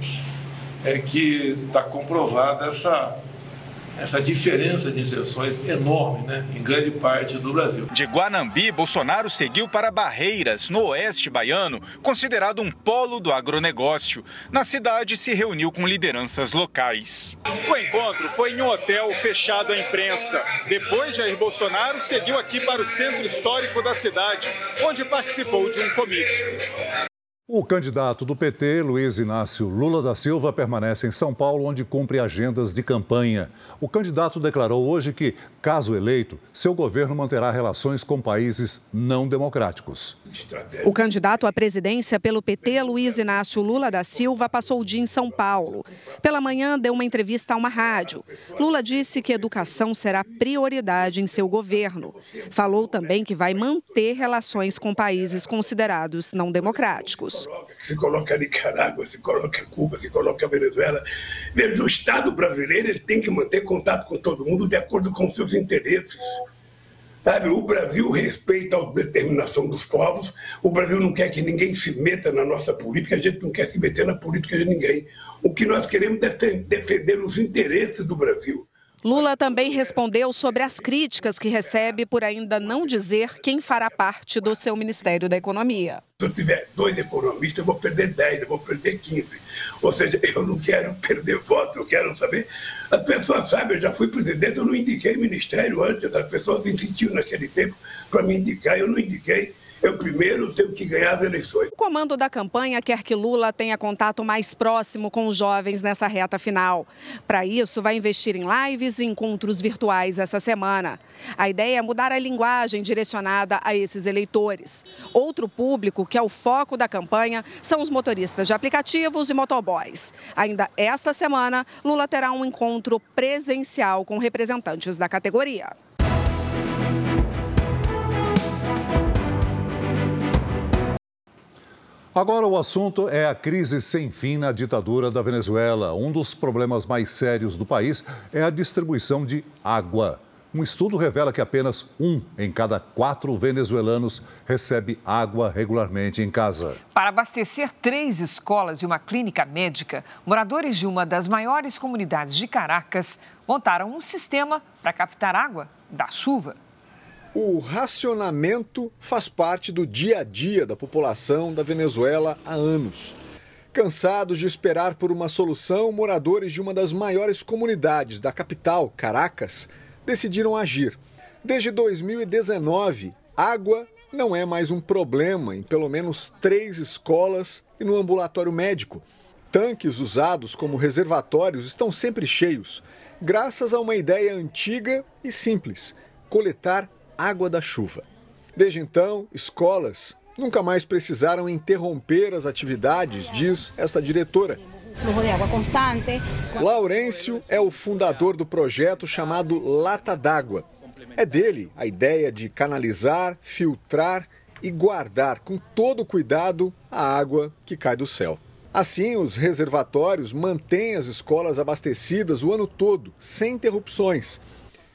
é que está comprovada essa essa diferença de inserções enorme né, em grande parte do Brasil. De Guanambi, Bolsonaro seguiu para Barreiras, no oeste baiano, considerado um polo do agronegócio. Na cidade, se reuniu com lideranças locais. O encontro foi em um hotel fechado à imprensa. Depois, Jair Bolsonaro seguiu aqui para o centro histórico da cidade, onde participou de um comício. O candidato do PT, Luiz Inácio Lula da Silva, permanece em São Paulo, onde cumpre agendas de campanha. O candidato declarou hoje que, caso eleito, seu governo manterá relações com países não democráticos. O candidato à presidência pelo PT, Luiz Inácio Lula da Silva, passou o dia em São Paulo. Pela manhã, deu uma entrevista a uma rádio. Lula disse que educação será prioridade em seu governo. Falou também que vai manter relações com países considerados não democráticos. Se coloca Nicarágua, se coloca Cuba, se coloca a Venezuela. Veja, o Estado brasileiro ele tem que manter contato com todo mundo de acordo com seus interesses. Sabe, o Brasil respeita a determinação dos povos, o Brasil não quer que ninguém se meta na nossa política, a gente não quer se meter na política de ninguém. O que nós queremos é defender os interesses do Brasil. Lula também respondeu sobre as críticas que recebe por ainda não dizer quem fará parte do seu Ministério da Economia. Se eu tiver dois economistas, eu vou perder 10, eu vou perder 15. Ou seja, eu não quero perder voto, eu quero saber. As pessoas sabem, eu já fui presidente, eu não indiquei ministério antes, as pessoas insistiam naquele tempo para me indicar, eu não indiquei. Eu primeiro tenho que ganhar as eleições. O comando da campanha quer que Lula tenha contato mais próximo com os jovens nessa reta final. Para isso, vai investir em lives e encontros virtuais essa semana. A ideia é mudar a linguagem direcionada a esses eleitores. Outro público que é o foco da campanha são os motoristas de aplicativos e motoboys. Ainda esta semana, Lula terá um encontro presencial com representantes da categoria. Agora o assunto é a crise sem fim na ditadura da Venezuela. Um dos problemas mais sérios do país é a distribuição de água. Um estudo revela que apenas um em cada quatro venezuelanos recebe água regularmente em casa. Para abastecer três escolas e uma clínica médica, moradores de uma das maiores comunidades de Caracas montaram um sistema para captar água da chuva. O racionamento faz parte do dia a dia da população da Venezuela há anos. Cansados de esperar por uma solução, moradores de uma das maiores comunidades da capital, Caracas, decidiram agir. Desde 2019, água não é mais um problema em pelo menos três escolas e no ambulatório médico. Tanques usados como reservatórios estão sempre cheios, graças a uma ideia antiga e simples: coletar água da chuva. Desde então, escolas nunca mais precisaram interromper as atividades, diz esta diretora. Laurêncio é o fundador do projeto chamado Lata d'Água. É dele a ideia de canalizar, filtrar e guardar com todo cuidado a água que cai do céu. Assim, os reservatórios mantêm as escolas abastecidas o ano todo, sem interrupções.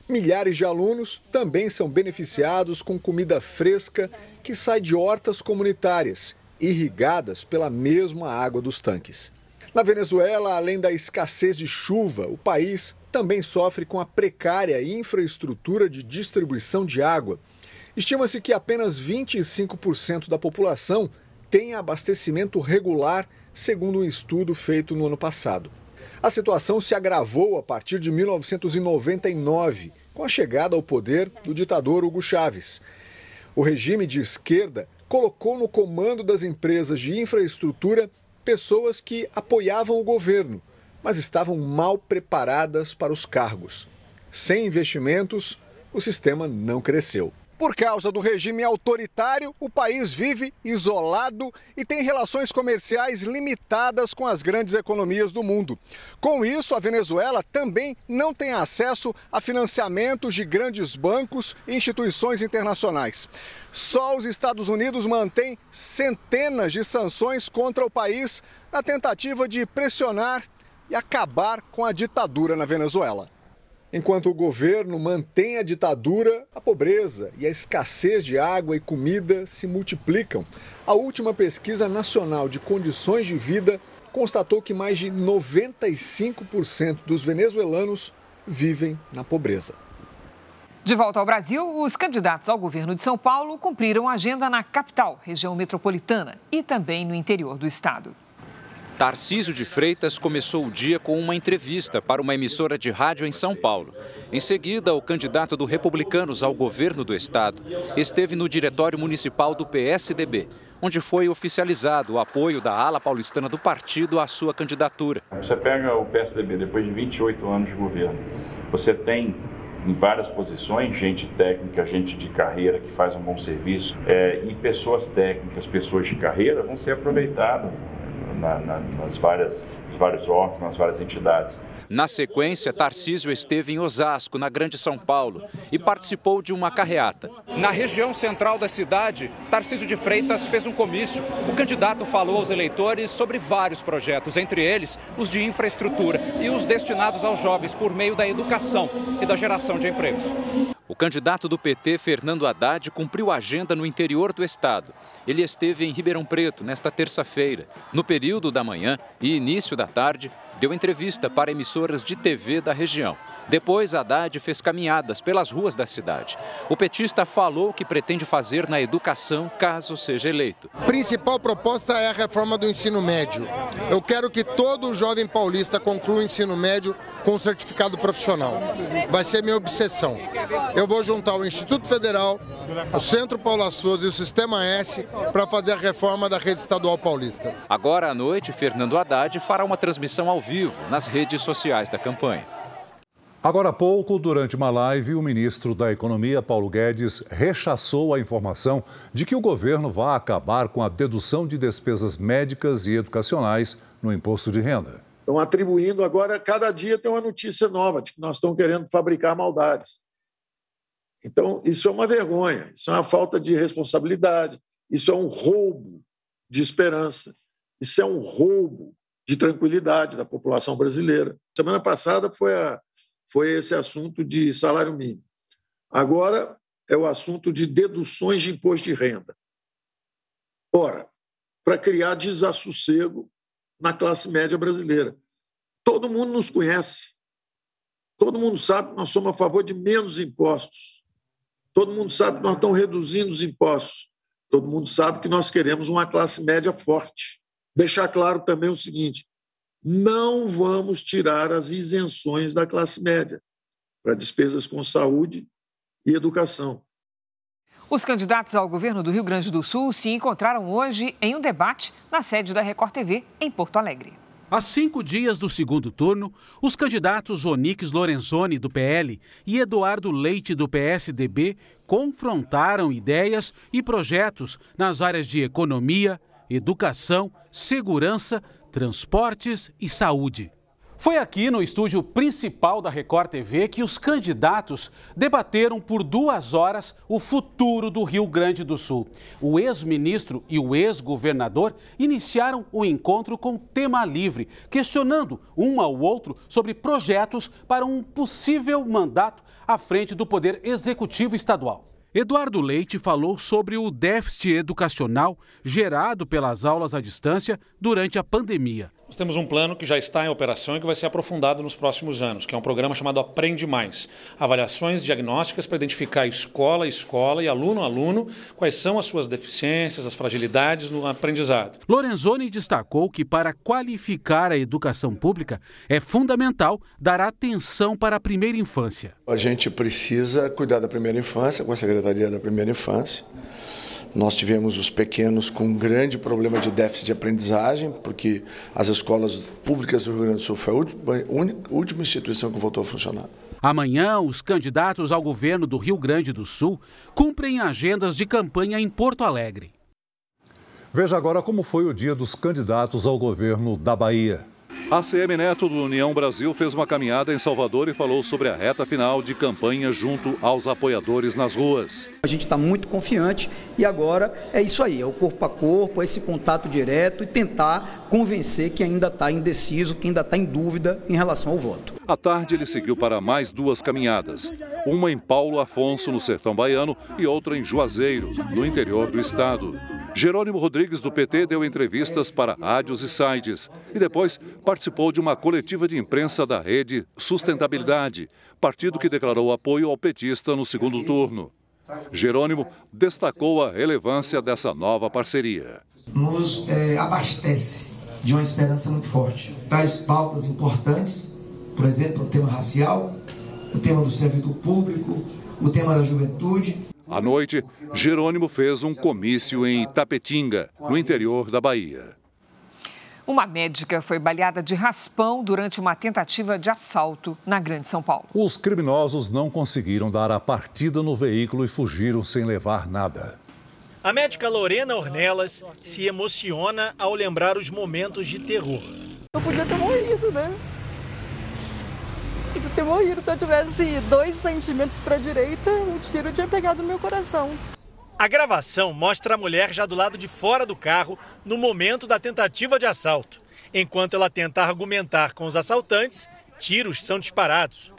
Milhares de alunos também são beneficiados com comida fresca que sai de hortas comunitárias, irrigadas pela mesma água dos tanques. Na Venezuela, além da escassez de chuva, o país também sofre com a precária infraestrutura de distribuição de água. Estima-se que apenas 25% da população tem abastecimento regular, segundo um estudo feito no ano passado. A situação se agravou a partir de 1999, com a chegada ao poder do ditador Hugo Chávez. O regime de esquerda colocou no comando das empresas de infraestrutura pessoas que apoiavam o governo, mas estavam mal preparadas para os cargos. Sem investimentos, o sistema não cresceu. Por causa do regime autoritário, o país vive isolado e tem relações comerciais limitadas com as grandes economias do mundo. Com isso, a Venezuela também não tem acesso a financiamentos de grandes bancos e instituições internacionais. Só os Estados Unidos mantêm centenas de sanções contra o país na tentativa de pressionar e acabar com a ditadura na Venezuela. Enquanto o governo mantém a ditadura, a pobreza e a escassez de água e comida se multiplicam. A última pesquisa nacional de condições de vida constatou que mais de 95% dos venezuelanos vivem na pobreza. De volta ao Brasil, os candidatos ao governo de São Paulo cumpriram a agenda na capital, região metropolitana e também no interior do estado. Tarcísio de Freitas começou o dia com uma entrevista para uma emissora de rádio em São Paulo. Em seguida, o candidato do Republicanos ao governo do estado esteve no diretório municipal do PSDB, onde foi oficializado o apoio da ala paulistana do partido à sua candidatura. Você pega o PSDB depois de 28 anos de governo, você tem em várias posições, gente técnica, gente de carreira que faz um bom serviço, é, e pessoas técnicas, pessoas de carreira vão ser aproveitadas na, na, nas várias, nos vários órgãos, nas várias entidades. Na sequência, Tarcísio esteve em Osasco, na Grande São Paulo, e participou de uma carreata. Na região central da cidade, Tarcísio de Freitas fez um comício. O candidato falou aos eleitores sobre vários projetos, entre eles os de infraestrutura e os destinados aos jovens por meio da educação e da geração de empregos. O candidato do PT, Fernando Haddad, cumpriu a agenda no interior do estado. Ele esteve em Ribeirão Preto nesta terça-feira. No período da manhã e início da tarde, deu entrevista para emissoras de TV da região. Depois, Haddad fez caminhadas pelas ruas da cidade. O petista falou que pretende fazer na educação caso seja eleito. A principal proposta é a reforma do ensino médio. Eu quero que todo jovem paulista conclua o ensino médio com certificado profissional. Vai ser minha obsessão. Eu vou juntar o Instituto Federal, o Centro Paula Souza e o Sistema S para fazer a reforma da rede estadual paulista. Agora à noite, Fernando Haddad fará uma transmissão ao vivo nas redes sociais da campanha. Agora há pouco, durante uma live, o ministro da Economia, Paulo Guedes, rechaçou a informação de que o governo vai acabar com a dedução de despesas médicas e educacionais no imposto de renda. Estão atribuindo agora, cada dia tem uma notícia nova de que nós estamos querendo fabricar maldades. Então, isso é uma vergonha, isso é uma falta de responsabilidade, isso é um roubo de esperança, isso é um roubo de tranquilidade da população brasileira. Semana passada foi, a, foi esse assunto de salário mínimo. Agora é o assunto de deduções de imposto de renda. Ora, para criar desassossego na classe média brasileira. Todo mundo nos conhece. Todo mundo sabe que nós somos a favor de menos impostos. Todo mundo sabe que nós estamos reduzindo os impostos. Todo mundo sabe que nós queremos uma classe média forte. Deixar claro também o seguinte: não vamos tirar as isenções da classe média para despesas com saúde e educação. Os candidatos ao governo do Rio Grande do Sul se encontraram hoje em um debate na sede da Record TV, em Porto Alegre. Há cinco dias do segundo turno, os candidatos Onix Lorenzoni, do PL, e Eduardo Leite, do PSDB, confrontaram ideias e projetos nas áreas de economia, educação, segurança, transportes e saúde. Foi aqui no estúdio principal da Record TV que os candidatos debateram por duas horas o futuro do Rio Grande do Sul. O ex-ministro e o ex-governador iniciaram o encontro com tema livre, questionando um ao outro sobre projetos para um possível mandato à frente do Poder Executivo Estadual. Eduardo Leite falou sobre o déficit educacional gerado pelas aulas à distância durante a pandemia. Nós temos um plano que já está em operação e que vai ser aprofundado nos próximos anos, que é um programa chamado Aprende Mais. Avaliações diagnósticas para identificar escola a escola e aluno a aluno quais são as suas deficiências, as fragilidades no aprendizado. Lorenzoni destacou que para qualificar a educação pública é fundamental dar atenção para a primeira infância. A gente precisa cuidar da primeira infância com a Secretaria da Primeira Infância nós tivemos os pequenos com um grande problema de déficit de aprendizagem, porque as escolas públicas do Rio Grande do Sul foi a última, a última instituição que voltou a funcionar. Amanhã, os candidatos ao governo do Rio Grande do Sul cumprem agendas de campanha em Porto Alegre. Veja agora como foi o dia dos candidatos ao governo da Bahia. A CM Neto do União Brasil fez uma caminhada em Salvador e falou sobre a reta final de campanha junto aos apoiadores nas ruas. A gente está muito confiante e agora é isso aí, é o corpo a corpo, é esse contato direto e tentar convencer quem ainda está indeciso, quem ainda está em dúvida em relação ao voto. À tarde, ele seguiu para mais duas caminhadas. Uma em Paulo Afonso, no sertão baiano, e outra em Juazeiro, no interior do estado. Jerônimo Rodrigues, do PT, deu entrevistas para rádios e sites e depois participou de uma coletiva de imprensa da rede Sustentabilidade, partido que declarou apoio ao petista no segundo turno. Jerônimo destacou a relevância dessa nova parceria. Nos é, abastece de uma esperança muito forte. Traz pautas importantes, por exemplo, o tema racial, o tema do servidor público, o tema da juventude à noite, Jerônimo fez um comício em Tapetinga, no interior da Bahia. Uma médica foi baleada de raspão durante uma tentativa de assalto na Grande São Paulo. Os criminosos não conseguiram dar a partida no veículo e fugiram sem levar nada. A médica Lorena Ornelas se emociona ao lembrar os momentos de terror. Eu podia ter morrido, né? De ter morrido. Se eu tivesse dois centímetros para a direita, o tiro tinha pegado meu coração. A gravação mostra a mulher já do lado de fora do carro no momento da tentativa de assalto. Enquanto ela tenta argumentar com os assaltantes, tiros são disparados.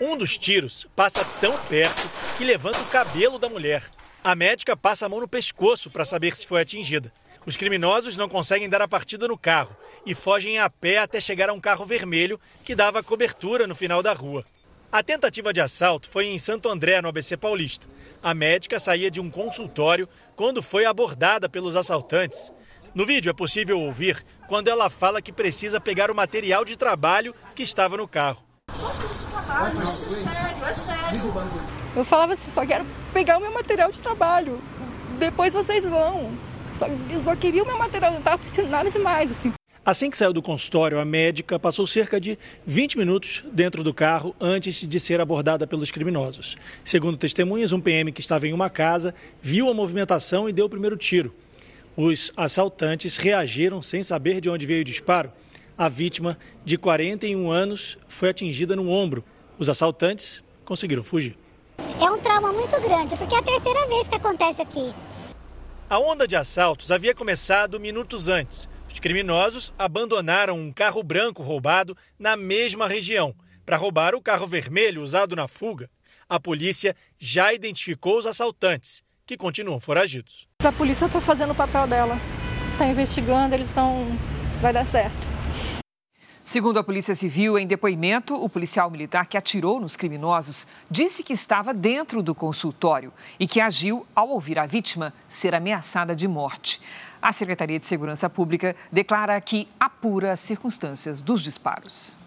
Um dos tiros passa tão perto que levanta o cabelo da mulher. A médica passa a mão no pescoço para saber se foi atingida. Os criminosos não conseguem dar a partida no carro e fogem a pé até chegar a um carro vermelho que dava cobertura no final da rua. A tentativa de assalto foi em Santo André, no ABC Paulista. A médica saía de um consultório quando foi abordada pelos assaltantes. No vídeo é possível ouvir quando ela fala que precisa pegar o material de trabalho que estava no carro. só de trabalho, é sério, é sério. Eu falava assim, só quero pegar o meu material de trabalho. Depois vocês vão. Só, eu só queria o meu material, não estava pedindo nada demais, assim. Assim que saiu do consultório, a médica passou cerca de 20 minutos dentro do carro antes de ser abordada pelos criminosos. Segundo testemunhas, um PM que estava em uma casa viu a movimentação e deu o primeiro tiro. Os assaltantes reagiram sem saber de onde veio o disparo. A vítima, de 41 anos, foi atingida no ombro. Os assaltantes conseguiram fugir. É um trauma muito grande, porque é a terceira vez que acontece aqui. A onda de assaltos havia começado minutos antes. Os criminosos abandonaram um carro branco roubado na mesma região para roubar o carro vermelho usado na fuga. A polícia já identificou os assaltantes, que continuam foragidos. A polícia está fazendo o papel dela, está investigando, eles estão. vai dar certo. Segundo a Polícia Civil, em depoimento, o policial militar que atirou nos criminosos disse que estava dentro do consultório e que agiu ao ouvir a vítima ser ameaçada de morte. A Secretaria de Segurança Pública declara que apura as circunstâncias dos disparos.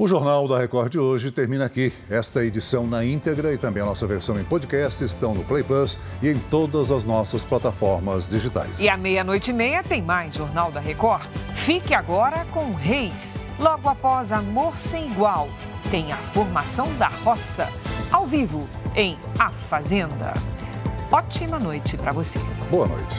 O Jornal da Record de hoje termina aqui. Esta edição na íntegra e também a nossa versão em podcast estão no Play Plus e em todas as nossas plataformas digitais. E à meia-noite e meia tem mais Jornal da Record. Fique agora com Reis. Logo após Amor Sem Igual, tem a formação da roça. Ao vivo, em A Fazenda. Ótima noite para você. Boa noite.